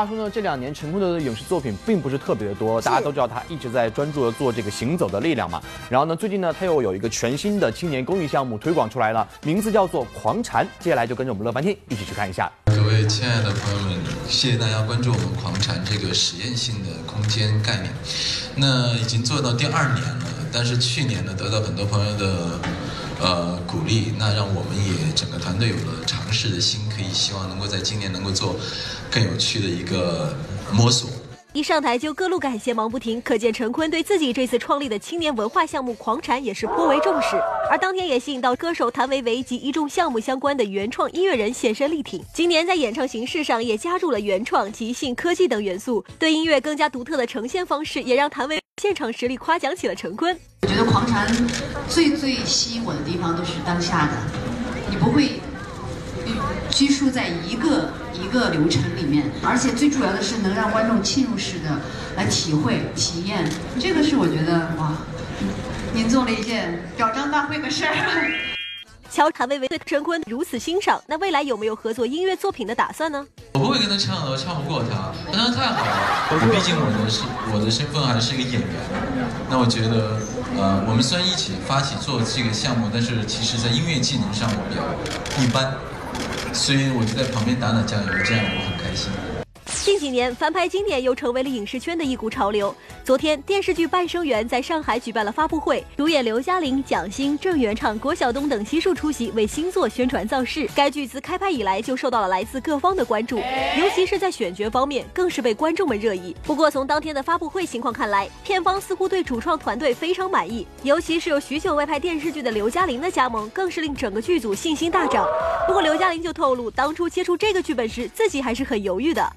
话说呢，这两年陈坤的影视作品并不是特别的多，大家都知道他一直在专注的做这个《行走的力量》嘛。然后呢，最近呢，他又有一个全新的青年公益项目推广出来了，名字叫做“狂蝉”。接下来就跟着我们乐翻天一起去看一下。各位亲爱的朋友们，谢谢大家关注我们“狂蝉”这个实验性的空间概念。那已经做到第二年了，但是去年呢，得到很多朋友的。呃，鼓励，那让我们也整个团队有了尝试的心，可以希望能够在今年能够做更有趣的一个摸索。一上台就各路感谢忙不停，可见陈坤对自己这次创立的青年文化项目“狂蝉”也是颇为重视。而当天也吸引到歌手谭维维及一众项目相关的原创音乐人现身力挺。今年在演唱形式上也加入了原创、即兴、科技等元素，对音乐更加独特的呈现方式，也让谭维现场实力夸奖起了陈坤。我觉得狂蝉最最吸引我的地方都是当下的，你不会拘束在一个一个流程里面，而且最主要的是能让观众浸入式的来体会体验，这个是我觉得哇，您做了一件表彰大会的事儿。乔谭维维对陈坤如此欣赏，那未来有没有合作音乐作品的打算呢？我不会跟他唱的，我唱不过他，他唱太好了。毕竟我的是我的身份还是一个演员，那我觉得，呃，我们虽然一起发起做这个项目，但是其实在音乐技能上我比较一般，所以我就在旁边打打酱油，这样我很开心。近几年，翻拍经典又成为了影视圈的一股潮流。昨天，电视剧《半生缘》在上海举办了发布会，主演刘嘉玲、蒋欣、郑元畅、郭晓东等悉数出席，为新作宣传造势。该剧自开拍以来就受到了来自各方的关注，尤其是在选角方面，更是被观众们热议。不过，从当天的发布会情况看来，片方似乎对主创团队非常满意，尤其是有许久未拍电视剧的刘嘉玲的加盟，更是令整个剧组信心大涨。不过，刘嘉玲就透露，当初接触这个剧本时，自己还是很犹豫的。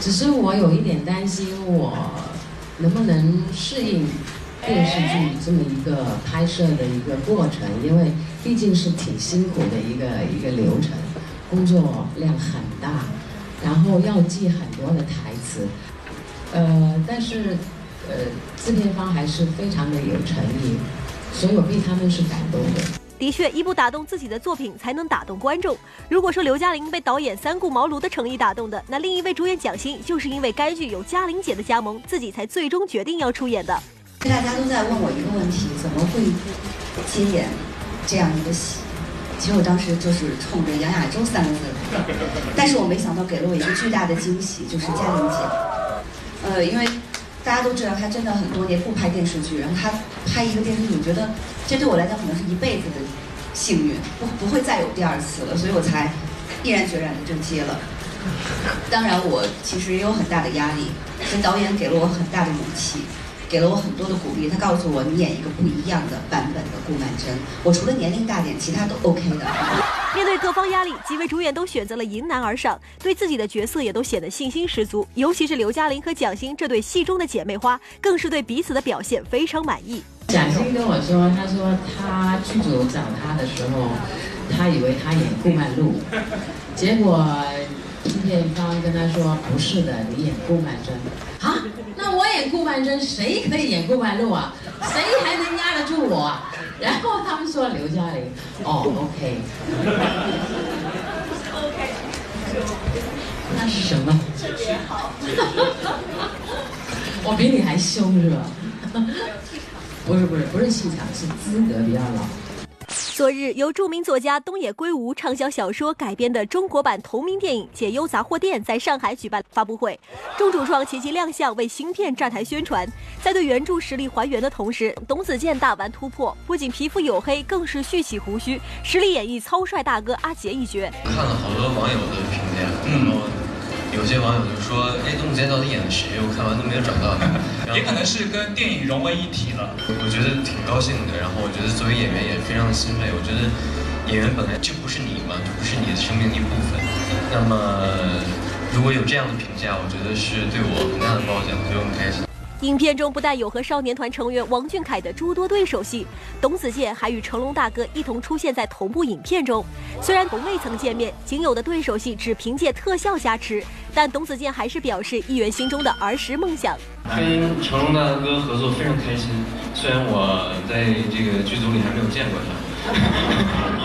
只是我有一点担心，我能不能适应电视剧这么一个拍摄的一个过程？因为毕竟是挺辛苦的一个一个流程，工作量很大，然后要记很多的台词。呃，但是呃，制片方还是非常的有诚意，所以我被他们是感动的。的确，一部打动自己的作品才能打动观众。如果说刘嘉玲被导演三顾茅庐的诚意打动的，那另一位主演蒋欣就是因为该剧有嘉玲姐的加盟，自己才最终决定要出演的。大家都在问我一个问题：怎么会接演这样一个戏？其实我当时就是冲着杨亚洲三个字，但是我没想到给了我一个巨大的惊喜，就是嘉玲姐。呃，因为。大家都知道他真的很多年不拍电视剧，然后他拍一个电视剧，我觉得这对我来讲可能是一辈子的幸运，不不会再有第二次了，所以我才毅然决然的就接了。当然，我其实也有很大的压力，这导演给了我很大的勇气。给了我很多的鼓励，他告诉我你演一个不一样的版本的顾曼桢，我除了年龄大点，其他都 OK 的。面对各方压力，几位主演都选择了迎难而上，对自己的角色也都显得信心十足。尤其是刘嘉玲和蒋欣这对戏中的姐妹花，更是对彼此的表现非常满意。蒋欣跟我说，他说他剧组找他的时候，他以为他演顾曼璐，结果制片方跟他说不是的，你演顾曼桢演顾曼桢，谁可以演顾曼璐啊？谁还能压得住我？然后他们说刘嘉玲，哦，OK，OK，那是什么？好，我比你还凶是吧？不是不是不是气场，是资格比较老。昨日，由著名作家东野圭吾畅销小说改编的中国版同名电影《解忧杂货店》在上海举办发布会，众主创齐齐亮相为新片站台宣传。在对原著实力还原的同时，董子健大玩突破，不仅皮肤黝黑，更是蓄起胡须，实力演绎糙帅大哥阿杰一角。看了好多网友的评价，然后有些网友就说：“哎，董子健到底演的谁？我看完都没有找到。”也可能是跟电影融为一体了，我觉得挺高兴的。然后我觉得作为演员也非常的欣慰。我觉得演员本来就不是你嘛，就不是你的生命的一部分。那么如果有这样的评价，我觉得是对我很大的褒奖，所以我很开心。影片中不但有和少年团成员王俊凯的诸多对手戏，董子健还与成龙大哥一同出现在同部影片中。虽然从未曾见面，仅有的对手戏只凭借特效加持，但董子健还是表示艺员心中的儿时梦想。跟成龙大哥合作非常开心，虽然我在这个剧组里还没有见过他。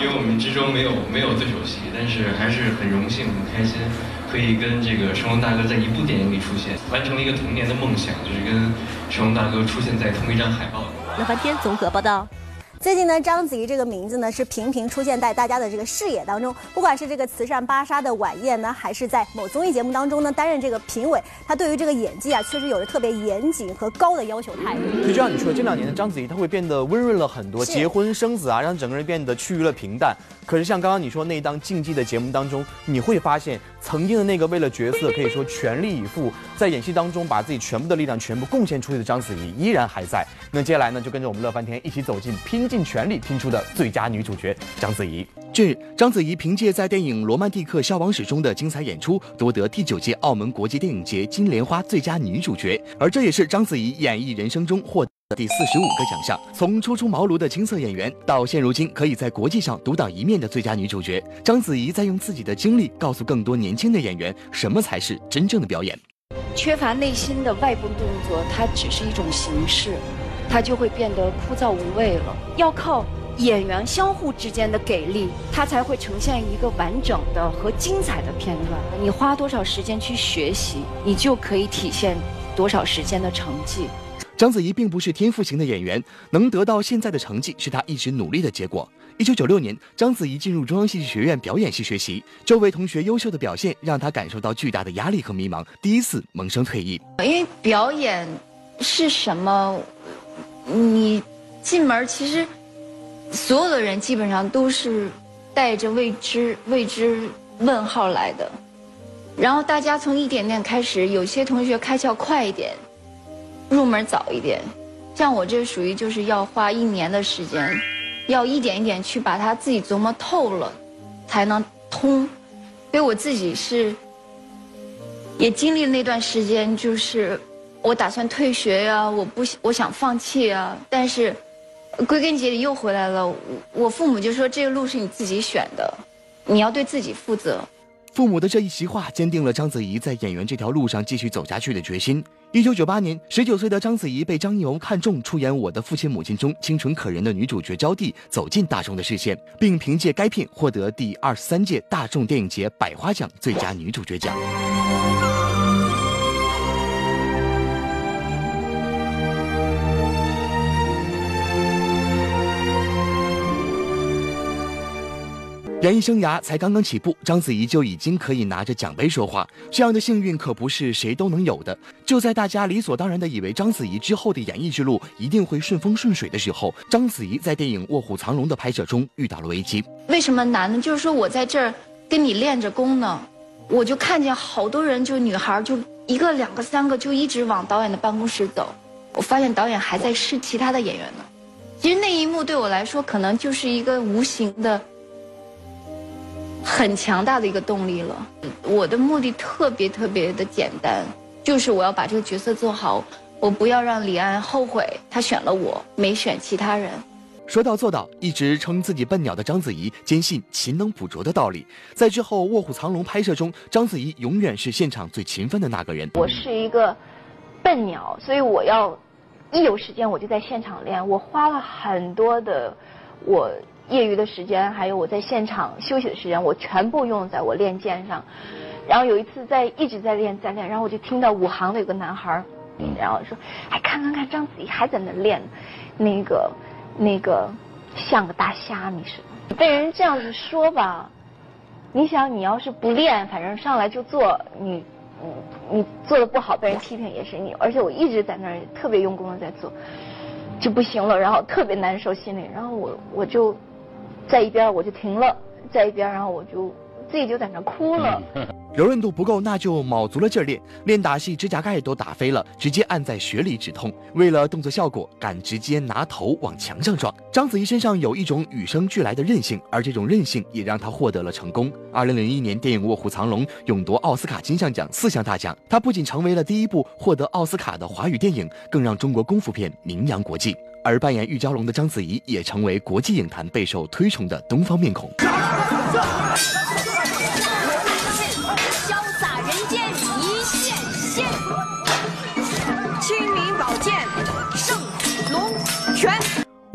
因为我们之中没有没有对手戏，但是还是很荣幸、很开心，可以跟这个成龙大哥在一部电影里出现，完成了一个童年的梦想，就是跟成龙大哥出现在同一张海报里。乐翻天综合报道。最近呢，章子怡这个名字呢是频频出现在大家的这个视野当中，不管是这个慈善芭莎的晚宴呢，还是在某综艺节目当中呢担任这个评委，她对于这个演技啊，确实有着特别严谨和高的要求态度。就像你说，这两年的章子怡她会变得温润了很多，结婚生子啊，让整个人变得趋于了平淡。可是像刚刚你说那一档竞技的节目当中，你会发现曾经的那个为了角色可以说全力以赴，在演戏当中把自己全部的力量全部贡献出去的章子怡依然还在。那接下来呢，就跟着我们乐翻天一起走进拼尽全力拼出的最佳女主角章子怡。近日，章子怡凭借在电影《罗曼蒂克消亡史》中的精彩演出，夺得第九届澳门国际电影节金莲花最佳女主角，而这也是章子怡演艺人生中获。第四十五个奖项，从初出茅庐的青涩演员，到现如今可以在国际上独当一面的最佳女主角，章子怡在用自己的经历告诉更多年轻的演员，什么才是真正的表演。缺乏内心的外部动作，它只是一种形式，它就会变得枯燥无味了。要靠演员相互之间的给力，它才会呈现一个完整的和精彩的片段。你花多少时间去学习，你就可以体现多少时间的成绩。章子怡并不是天赋型的演员，能得到现在的成绩是她一直努力的结果。一九九六年，章子怡进入中央戏剧学院表演系学习，周围同学优秀的表现让她感受到巨大的压力和迷茫，第一次萌生退役。因为表演是什么？你进门其实所有的人基本上都是带着未知、未知问号来的，然后大家从一点点开始，有些同学开窍快一点。入门早一点，像我这属于就是要花一年的时间，要一点一点去把它自己琢磨透了，才能通。所以我自己是也经历那段时间，就是我打算退学呀，我不我想放弃啊，但是归根结底又回来了。我父母就说这个路是你自己选的，你要对自己负责。父母的这一席话，坚定了章子怡在演员这条路上继续走下去的决心。一九九八年，十九岁的章子怡被张艺谋看中，出演《我的父亲母亲》中清纯可人的女主角招娣，走进大众的视线，并凭借该片获得第二十三届大众电影节百花奖最佳女主角奖。演艺生涯才刚刚起步，章子怡就已经可以拿着奖杯说话，这样的幸运可不是谁都能有的。就在大家理所当然的以为章子怡之后的演艺之路一定会顺风顺水的时候，章子怡在电影《卧虎藏龙》的拍摄中遇到了危机。为什么难呢？就是说我在这儿跟你练着功呢，我就看见好多人，就女孩就一个、两个、三个，就一直往导演的办公室走。我发现导演还在试其他的演员呢。其实那一幕对我来说，可能就是一个无形的。很强大的一个动力了。我的目的特别特别的简单，就是我要把这个角色做好，我不要让李安后悔他选了我，没选其他人。说到做到，一直称自己笨鸟的章子怡坚信勤能补拙的道理。在之后《卧虎藏龙》拍摄中，章子怡永远是现场最勤奋的那个人。我是一个笨鸟，所以我要一有时间我就在现场练。我花了很多的我。业余的时间，还有我在现场休息的时间，我全部用在我练剑上。然后有一次在一直在练在练，然后我就听到武行的有个男孩，然后说：“哎，看看看，章子怡还在那练，那个那个像个大虾米似的。”被人这样子说吧，你想你要是不练，反正上来就做，你你做的不好，被人批评也是你。而且我一直在那儿特别用功的在做，就不行了，然后特别难受心里，然后我我就。在一边我就停了，在一边然后我就自己就在那哭了。柔韧度不够，那就卯足了劲练，练打戏指甲盖都打飞了，直接按在血里止痛。为了动作效果，敢直接拿头往墙上撞。章子怡身上有一种与生俱来的韧性，而这种韧性也让她获得了成功。二零零一年电影《卧虎藏龙》勇夺奥斯卡金像奖四项大奖，她不仅成为了第一部获得奥斯卡的华语电影，更让中国功夫片名扬国际。而扮演玉娇龙的章子怡也成为国际影坛备受推崇的东方面孔。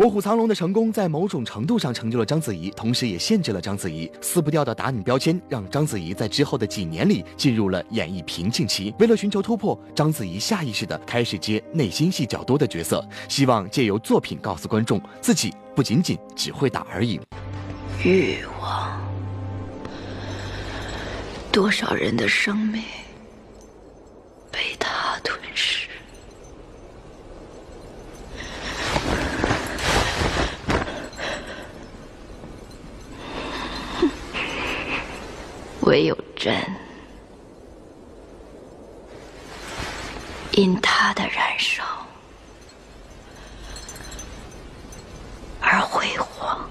卧虎藏龙的成功在某种程度上成就了章子怡，同时也限制了章子怡。撕不掉的打女标签让章子怡在之后的几年里进入了演艺瓶颈期。为了寻求突破，章子怡下意识的开始接内心戏较多的角色，希望借由作品告诉观众自己不仅仅只会打而已。欲望，多少人的生命被他吞噬。唯有真，因他的燃烧而辉煌。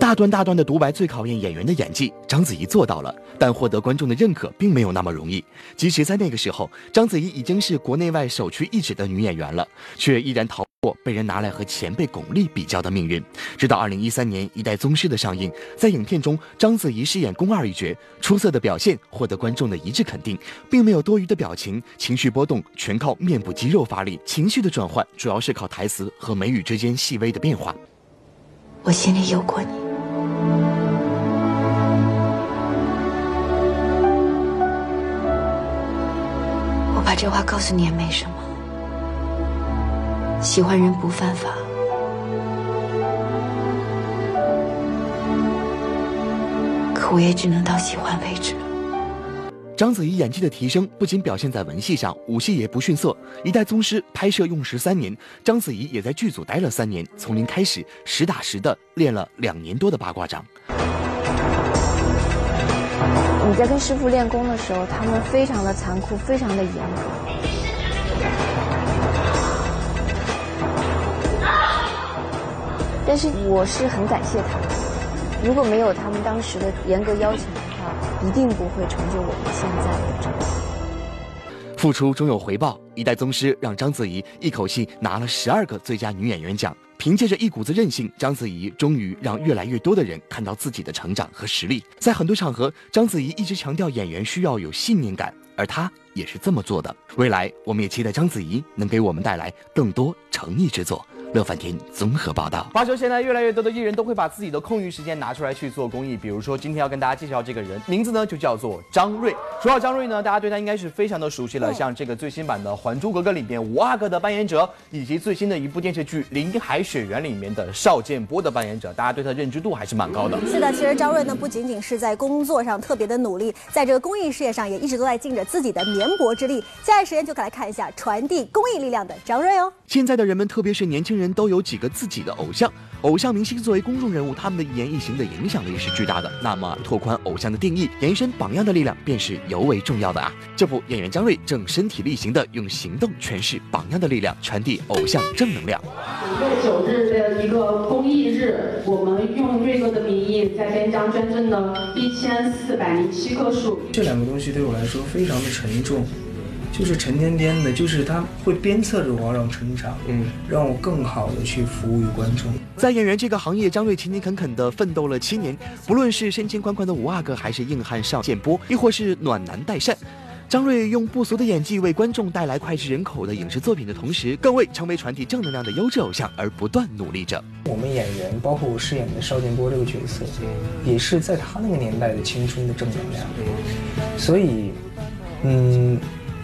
大段大段的独白最考验演员的演技，章子怡做到了，但获得观众的认可并没有那么容易。即使在那个时候，章子怡已经是国内外首屈一指的女演员了，却依然逃过被人拿来和前辈巩俐比较的命运。直到二零一三年《一代宗师》的上映，在影片中，章子怡饰演宫二一角，出色的表现获得观众的一致肯定，并没有多余的表情，情绪波动全靠面部肌肉发力，情绪的转换主要是靠台词和眉宇之间细微的变化。我心里有过你。我把这话告诉你也没什么。喜欢人不犯法，可我也只能到喜欢为止。章子怡演技的提升不仅表现在文戏上，武戏也不逊色。《一代宗师》拍摄用时三年，章子怡也在剧组待了三年，从零开始，实打实的练了两年多的八卦掌。你在跟师傅练功的时候，他们非常的残酷，非常的严格。但是我是很感谢他们，如果没有他们当时的严格要求的话，一定不会成就我们现在的这个。付出终有回报，《一代宗师》让章子怡一口气拿了十二个最佳女演员奖。凭借着一股子韧性，章子怡终于让越来越多的人看到自己的成长和实力。在很多场合，章子怡一直强调演员需要有信念感，而她也是这么做的。未来，我们也期待章子怡能给我们带来更多诚意之作。乐翻天综合报道。话说现在越来越多的艺人都会把自己的空余时间拿出来去做公益，比如说今天要跟大家介绍这个人，名字呢就叫做张睿。说到张睿呢，大家对他应该是非常的熟悉了，像这个最新版的《还珠格格》里面五阿哥的扮演者，以及最新的一部电视剧《林海雪原》里面的邵建波的扮演者，大家对他认知度还是蛮高的。是的，其实张睿呢不仅仅是在工作上特别的努力，在这个公益事业上也一直都在尽着自己的绵薄之力。接下来时间就来看一下传递公益力量的张睿哦。现在的人们，特别是年轻人，都有几个自己的偶像。偶像明星作为公众人物，他们的一言一行的影响力是巨大的。那么，拓宽偶像的定义，延伸榜样的力量，便是尤为重要的啊！这部，演员张睿正身体力行的用行动诠释榜样的力量，传递偶像正能量。五月九日的一个公益日，我们用瑞哥的名义在边疆捐赠了一千四百零七棵树。这两个东西对我来说非常的沉重。就是沉甸甸的，就是他会鞭策着我让成长，嗯，让我更好的去服务于观众。在演员这个行业，张睿勤勤恳恳的奋斗了七年，不论是深情款款的五阿哥，还是硬汉邵建波，亦或是暖男代善，张睿用不俗的演技为观众带来脍炙人口的影视作品的同时，更为成为传递正能量的优质偶像而不断努力着。我们演员，包括我饰演的邵建波这个角色，也是在他那个年代的青春的正能量，所以，嗯。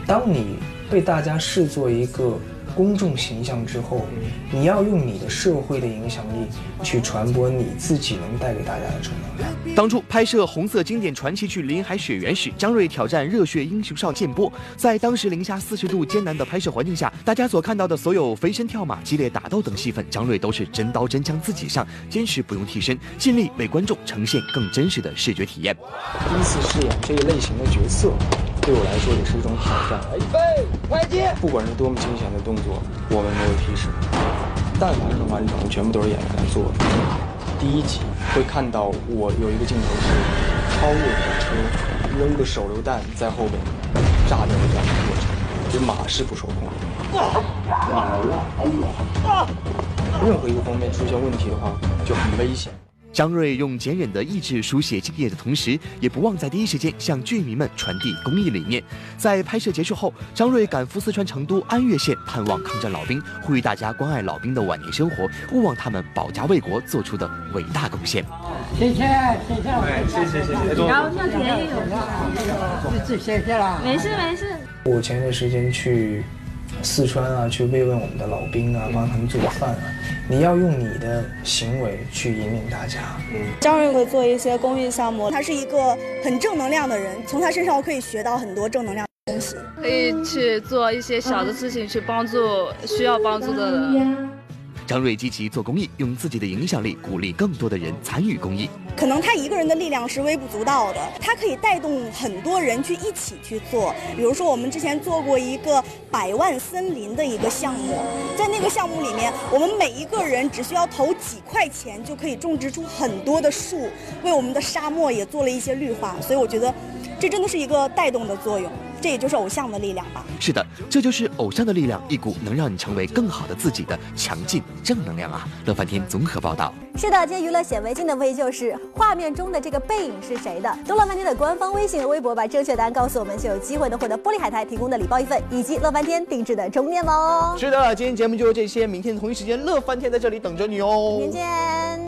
当你被大家视作一个公众形象之后，你要用你的社会的影响力去传播你自己能带给大家的正能量。当初拍摄红色经典传奇剧《林海雪原》时，张睿挑战热血英雄少剑波，在当时零下四十度艰难的拍摄环境下，大家所看到的所有飞身跳马、激烈打斗等戏份，张睿都是真刀真枪自己上，坚持不用替身，尽力为观众呈现更真实的视觉体验。第一次饰演这一类型的角色。对我来说也是一种挑战。预备，快接！不管是多么惊险的动作，我们没有提示。但凡是完成，全部都是演员来做的。第一集会看到我有一个镜头是超越火车，扔个手榴弹在后边炸掉的这样一个过程，这马是不受控。任何一个方面出现问题的话，就很危险。张瑞用坚韧的意志书写敬业的同时，也不忘在第一时间向剧迷们传递公益理念。在拍摄结束后，张瑞赶赴四川成都安岳县探望抗战老兵，呼吁大家关爱老兵的晚年生活，勿忘他们保家卫国做出的伟大贡献。谢谢，谢谢，谢谢，谢谢。然后那便宜有，谢谢了，没事没事。我前段时间去四川啊，去慰问我们的老兵啊，帮他们做饭啊。你要用你的行为去引领大家。嗯，张瑞会做一些公益项目，他是一个很正能量的人，从他身上我可以学到很多正能量的东西。可以去做一些小的事情，去帮助需要帮助的人。张瑞积极做公益，用自己的影响力鼓励更多的人参与公益。可能他一个人的力量是微不足道的，他可以带动很多人去一起去做。比如说，我们之前做过一个百万森林的一个项目，在那个项目里面，我们每一个人只需要投几块钱，就可以种植出很多的树，为我们的沙漠也做了一些绿化。所以我觉得，这真的是一个带动的作用。这也就是偶像的力量吧。是的，这就是偶像的力量，一股能让你成为更好的自己的强劲正能量啊！乐翻天综合报道。是的，今天娱乐显微镜的问题就是画面中的这个背影是谁的？登乐翻天的官方微信和微博，把正确答案告诉我们，就有机会能获得玻璃海苔提供的礼包一份，以及乐翻天定制的充电宝哦。是的，今天节目就是这些，明天同一时间乐翻天在这里等着你哦。明天见。